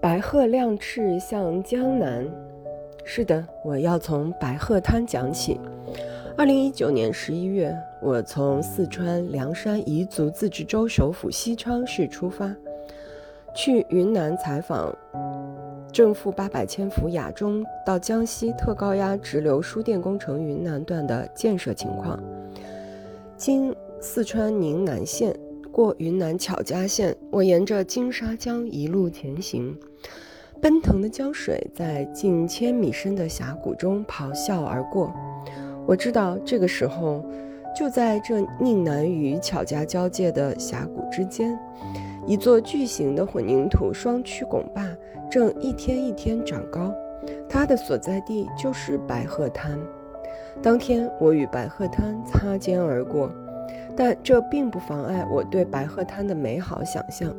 白鹤亮翅向江南。是的，我要从白鹤滩讲起。二零一九年十一月，我从四川凉山彝族自治州首府西昌市出发，去云南采访正负八百千伏雅中到江西特高压直流输电工程云南段的建设情况。经四川宁南县过云南巧家县，我沿着金沙江一路前行。奔腾的江水在近千米深的峡谷中咆哮而过。我知道，这个时候，就在这宁南与巧家交界的峡谷之间，一座巨型的混凝土双曲拱坝正一天一天长高。它的所在地就是白鹤滩。当天，我与白鹤滩擦肩而过，但这并不妨碍我对白鹤滩的美好想象。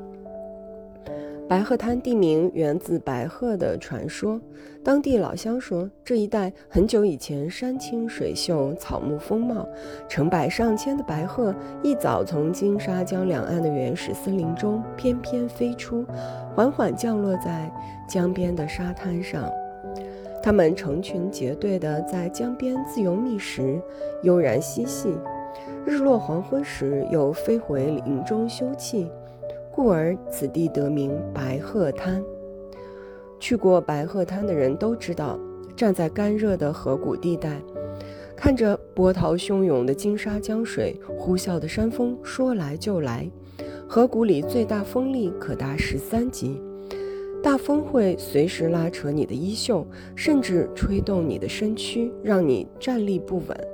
白鹤滩地名源自白鹤的传说，当地老乡说，这一带很久以前山清水秀，草木丰茂，成百上千的白鹤一早从金沙江两岸的原始森林中翩翩飞出，缓缓降落在江边的沙滩上。它们成群结队地在江边自由觅食，悠然嬉戏，日落黄昏时又飞回林中休憩。故而此地得名白鹤滩。去过白鹤滩的人都知道，站在干热的河谷地带，看着波涛汹涌的金沙江水，呼啸的山风说来就来。河谷里最大风力可达十三级，大风会随时拉扯你的衣袖，甚至吹动你的身躯，让你站立不稳。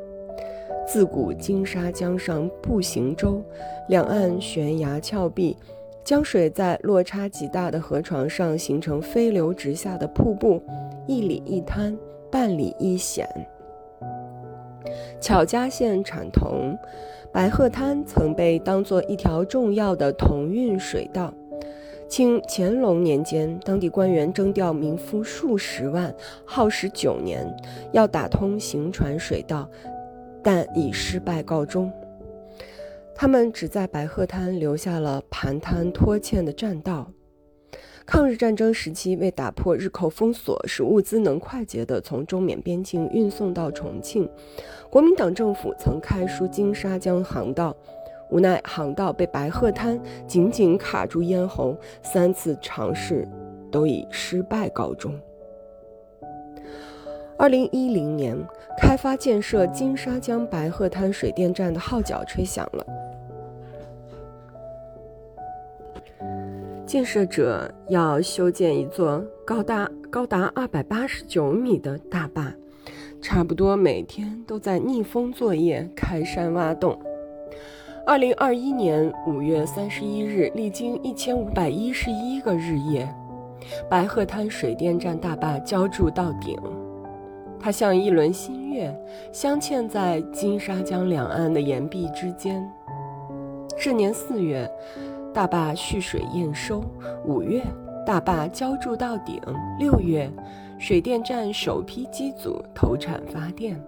自古金沙江上步行舟，两岸悬崖峭壁。江水在落差极大的河床上形成飞流直下的瀑布，一里一滩，半里一险。巧家县产铜，白鹤滩曾被当作一条重要的铜运水道。清乾隆年间，当地官员征调民夫数十万，耗时九年，要打通行船水道，但以失败告终。他们只在白鹤滩留下了盘滩拖欠的栈道。抗日战争时期，为打破日寇封锁，使物资能快捷地从中缅边境运送到重庆，国民党政府曾开出金沙江航道，无奈航道被白鹤滩紧紧卡住咽喉，三次尝试都以失败告终。二零一零年，开发建设金沙江白鹤滩水电站的号角吹响了。建设者要修建一座高达高达二百八十九米的大坝，差不多每天都在逆风作业、开山挖洞。二零二一年五月三十一日，历经一千五百一十一个日夜，白鹤滩水电站大坝浇筑到顶，它像一轮新月，镶嵌在金沙江两岸的岩壁之间。这年四月。大坝蓄水验收，五月大坝浇筑到顶，六月水电站首批机组投产发电。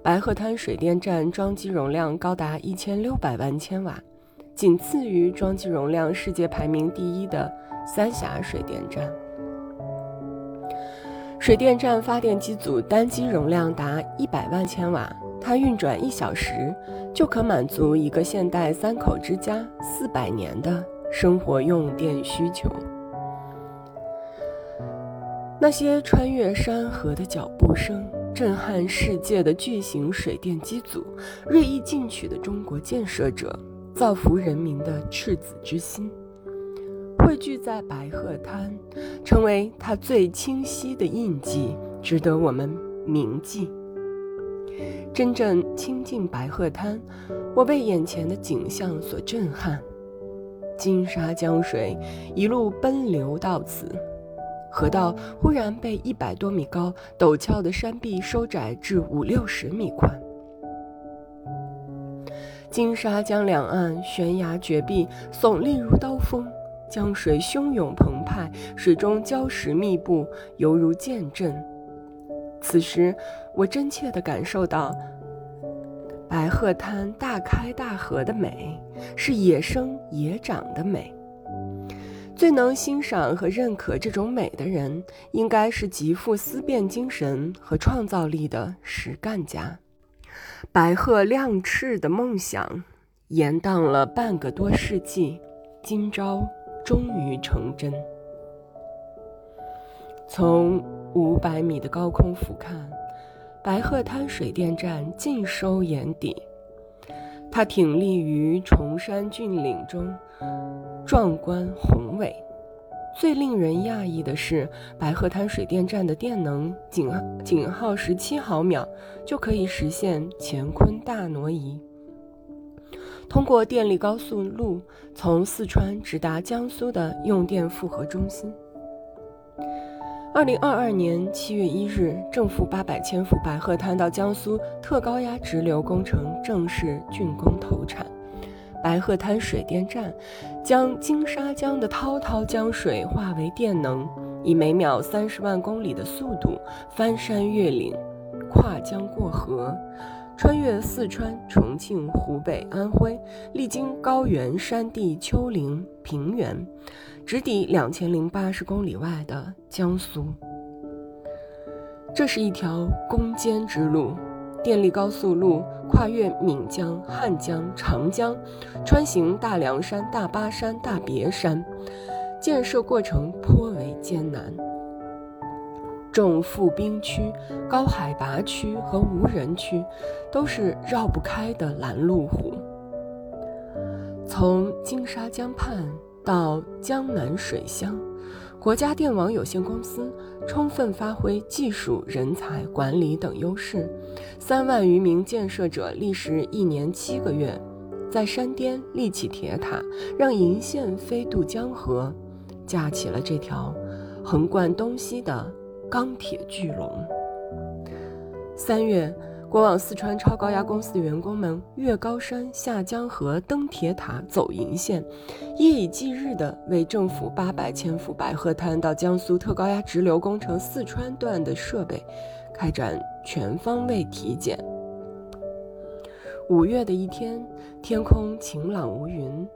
白鹤滩水电站装机容量高达一千六百万千瓦，仅次于装机容量世界排名第一的三峡水电站。水电站发电机组单机容量达一百万千瓦。它运转一小时，就可满足一个现代三口之家四百年的生活用电需求。那些穿越山河的脚步声，震撼世界的巨型水电机组，锐意进取的中国建设者，造福人民的赤子之心，汇聚在白鹤滩，成为它最清晰的印记，值得我们铭记。真正亲近白鹤滩，我被眼前的景象所震撼。金沙江水一路奔流到此，河道忽然被一百多米高陡峭的山壁收窄至五六十米宽。金沙江两岸悬崖绝壁耸立如刀锋，江水汹涌澎湃，水中礁石密布，犹如剑阵。此时，我真切地感受到白鹤滩大开大合的美，是野生野长的美。最能欣赏和认可这种美的人，应该是极富思辨精神和创造力的实干家。白鹤亮翅的梦想，延宕了半个多世纪，今朝终于成真。从五百米的高空俯瞰，白鹤滩水电站尽收眼底。它挺立于崇山峻岭中，壮观宏伟。最令人讶异的是，白鹤滩水电站的电能仅仅耗时七毫秒，就可以实现乾坤大挪移。通过电力高速路，从四川直达江苏的用电复合中心。二零二二年七月一日，正负八百千伏白鹤滩到江苏特高压直流工程正式竣工投产。白鹤滩水电站将金沙江的滔滔江水化为电能，以每秒三十万公里的速度翻山越岭、跨江过河，穿越四川、重庆、湖北、安徽，历经高原、山地、丘陵、平原。直抵两千零八十公里外的江苏。这是一条攻坚之路，电力高速路跨越岷江、汉江、长江，穿行大凉山、大巴山、大别山，建设过程颇为艰难。重负冰区、高海拔区和无人区都是绕不开的拦路虎。从金沙江畔。到江南水乡，国家电网有限公司充分发挥技术、人才、管理等优势，三万余名建设者历时一年七个月，在山巅立起铁塔，让银线飞渡江河，架起了这条横贯东西的钢铁巨龙。三月。过往四川超高压公司的员工们越高山、下江河、登铁塔、走银线，夜以继日地为政府八百千伏白鹤滩到江苏特高压直流工程四川段的设备开展全方位体检。五月的一天，天空晴朗无云，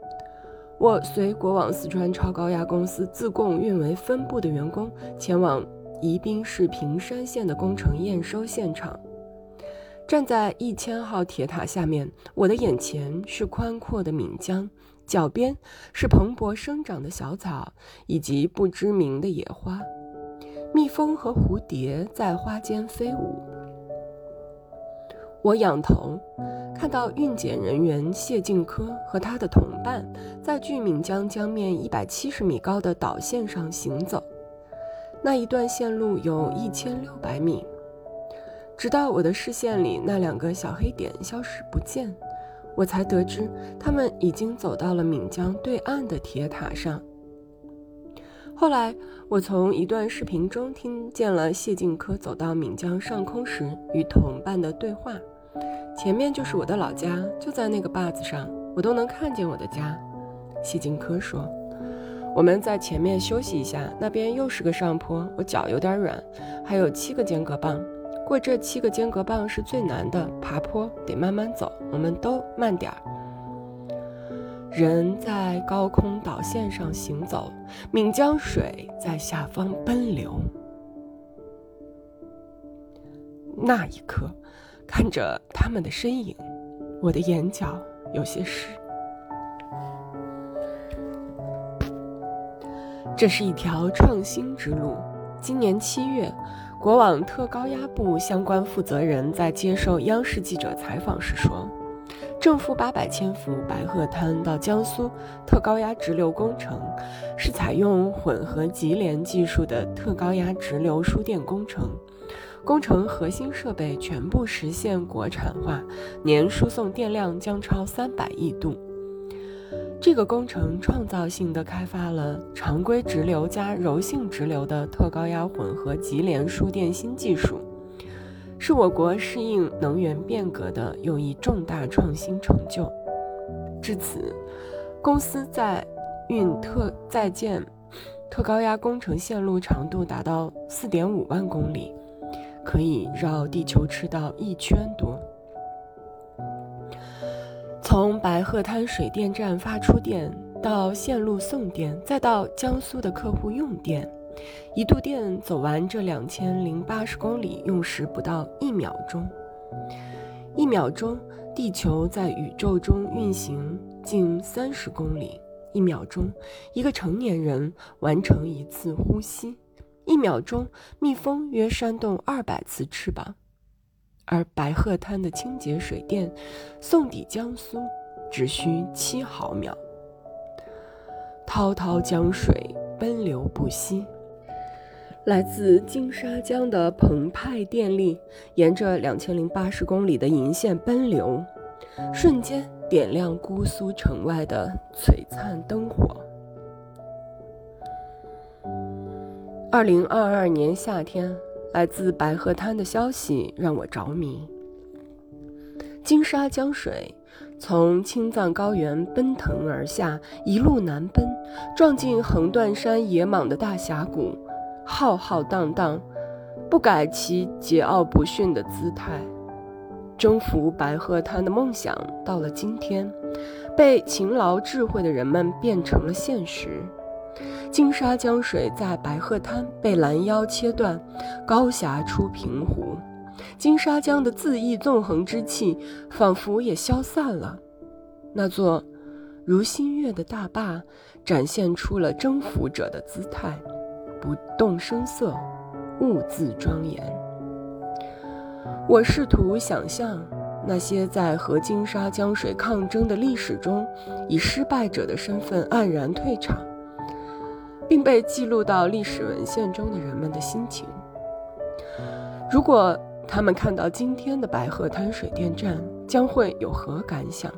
我随国网四川超高压公司自贡运维分部的员工前往宜宾市平山县的工程验收现场。站在一千号铁塔下面，我的眼前是宽阔的岷江，脚边是蓬勃生长的小草以及不知名的野花，蜜蜂和蝴蝶在花间飞舞。我仰头看到运检人员谢静科和他的同伴在距岷江江面一百七十米高的导线上行走，那一段线路有一千六百米。直到我的视线里那两个小黑点消失不见，我才得知他们已经走到了岷江对岸的铁塔上。后来，我从一段视频中听见了谢晋科走到岷江上空时与同伴的对话：“前面就是我的老家，就在那个坝子上，我都能看见我的家。”谢晋科说：“我们在前面休息一下，那边又是个上坡，我脚有点软，还有七个间隔棒。”过这七个间隔棒是最难的，爬坡得慢慢走，我们都慢点儿。人在高空导线上行走，岷江水在下方奔流。那一刻，看着他们的身影，我的眼角有些湿。这是一条创新之路。今年七月。国网特高压部相关负责人在接受央视记者采访时说：“正负八百千伏白鹤滩到江苏特高压直流工程，是采用混合级联技术的特高压直流输电工程，工程核心设备全部实现国产化，年输送电量将超三百亿度。”这个工程创造性的开发了常规直流加柔性直流的特高压混合级联输电新技术，是我国适应能源变革的又一重大创新成就。至此，公司在运特在建特高压工程线路长度达到四点五万公里，可以绕地球赤道一圈多。从白鹤滩水电站发出电到线路送电，再到江苏的客户用电，一度电走完这两千零八十公里，用时不到一秒钟。一秒钟，地球在宇宙中运行近三十公里。一秒钟，一个成年人完成一次呼吸；一秒钟，蜜蜂约扇动二百次翅膀。而白鹤滩的清洁水电送抵江苏，只需七毫秒。滔滔江水奔流不息，来自金沙江的澎湃电力沿着两千零八十公里的银线奔流，瞬间点亮姑苏城外的璀璨灯火。二零二二年夏天。来自白鹤滩的消息让我着迷。金沙江水从青藏高原奔腾而下，一路南奔，撞进横断山野莽的大峡谷，浩浩荡荡，不改其桀骜不驯的姿态。征服白鹤滩的梦想到了今天，被勤劳智慧的人们变成了现实。金沙江水在白鹤滩被拦腰切断，高峡出平湖。金沙江的恣意纵横之气仿佛也消散了。那座如新月的大坝展现出了征服者的姿态，不动声色，兀自庄严。我试图想象那些在和金沙江水抗争的历史中，以失败者的身份黯然退场。并被记录到历史文献中的人们的心情。如果他们看到今天的白鹤滩水电站，将会有何感想？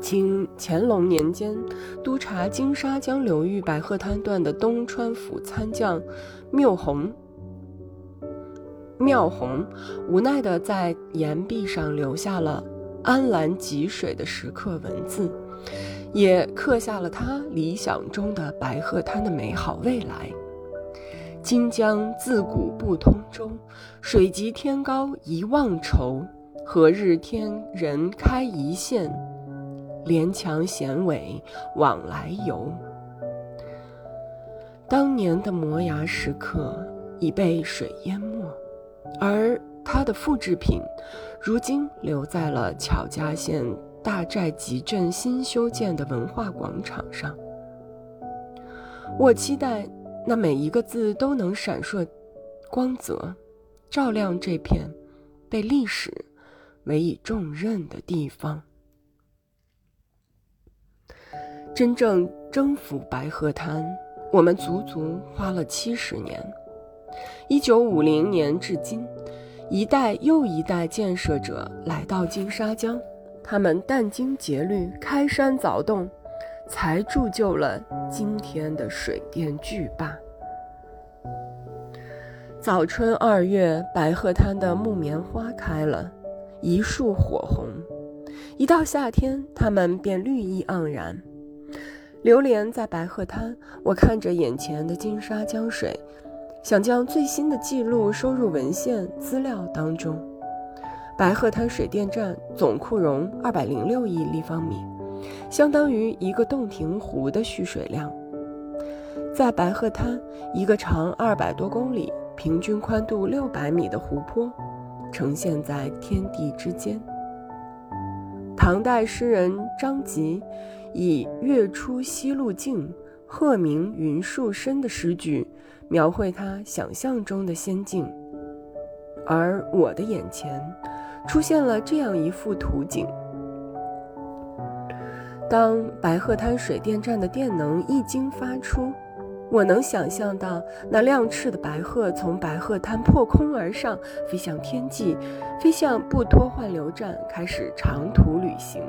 清乾隆年间，督察金沙江流域白鹤滩段的东川府参将缪洪，缪洪无奈地在岩壁上留下了“安澜汲水”的石刻文字。也刻下了他理想中的白鹤滩的美好未来。金江自古不通舟，水急天高一望愁。何日天人开一线，连墙衔尾往来游。当年的摩崖石刻已被水淹没，而它的复制品，如今留在了巧家县。大寨集镇新修建的文化广场上，我期待那每一个字都能闪烁光泽，照亮这片被历史委以重任的地方。真正征服白鹤滩，我们足足花了七十年。一九五零年至今，一代又一代建设者来到金沙江。他们殚精竭虑，开山凿洞，才铸就了今天的水电巨坝。早春二月，白鹤滩的木棉花开了，一树火红；一到夏天，它们便绿意盎然。流连在白鹤滩，我看着眼前的金沙江水，想将最新的记录收入文献资料当中。白鹤滩水电站总库容二百零六亿立方米，相当于一个洞庭湖的蓄水量。在白鹤滩，一个长二百多公里、平均宽度六百米的湖泊，呈现在天地之间。唐代诗人张籍以“月出西路静，鹤鸣云树深”的诗句，描绘他想象中的仙境，而我的眼前。出现了这样一幅图景：当白鹤滩水电站的电能一经发出，我能想象到那亮翅的白鹤从白鹤滩破空而上，飞向天际，飞向布托换流站，开始长途旅行。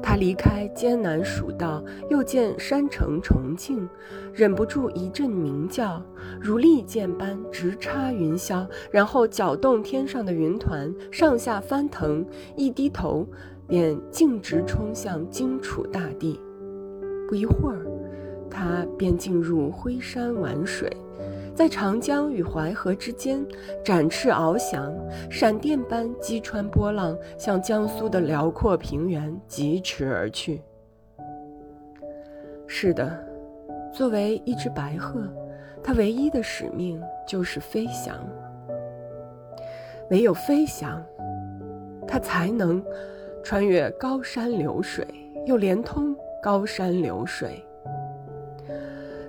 他离开艰难蜀道，又见山城重庆，忍不住一阵鸣叫，如利剑般直插云霄，然后搅动天上的云团，上下翻腾，一低头便径直冲向荆楚大地。不一会儿，他便进入灰山玩水。在长江与淮河之间展翅翱翔，闪电般击穿波浪，向江苏的辽阔平原疾驰而去。是的，作为一只白鹤，它唯一的使命就是飞翔。唯有飞翔，它才能穿越高山流水，又连通高山流水。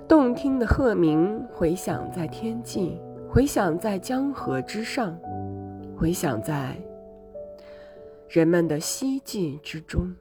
动听的鹤鸣回响在天际，回响在江河之上，回响在人们的希冀之中。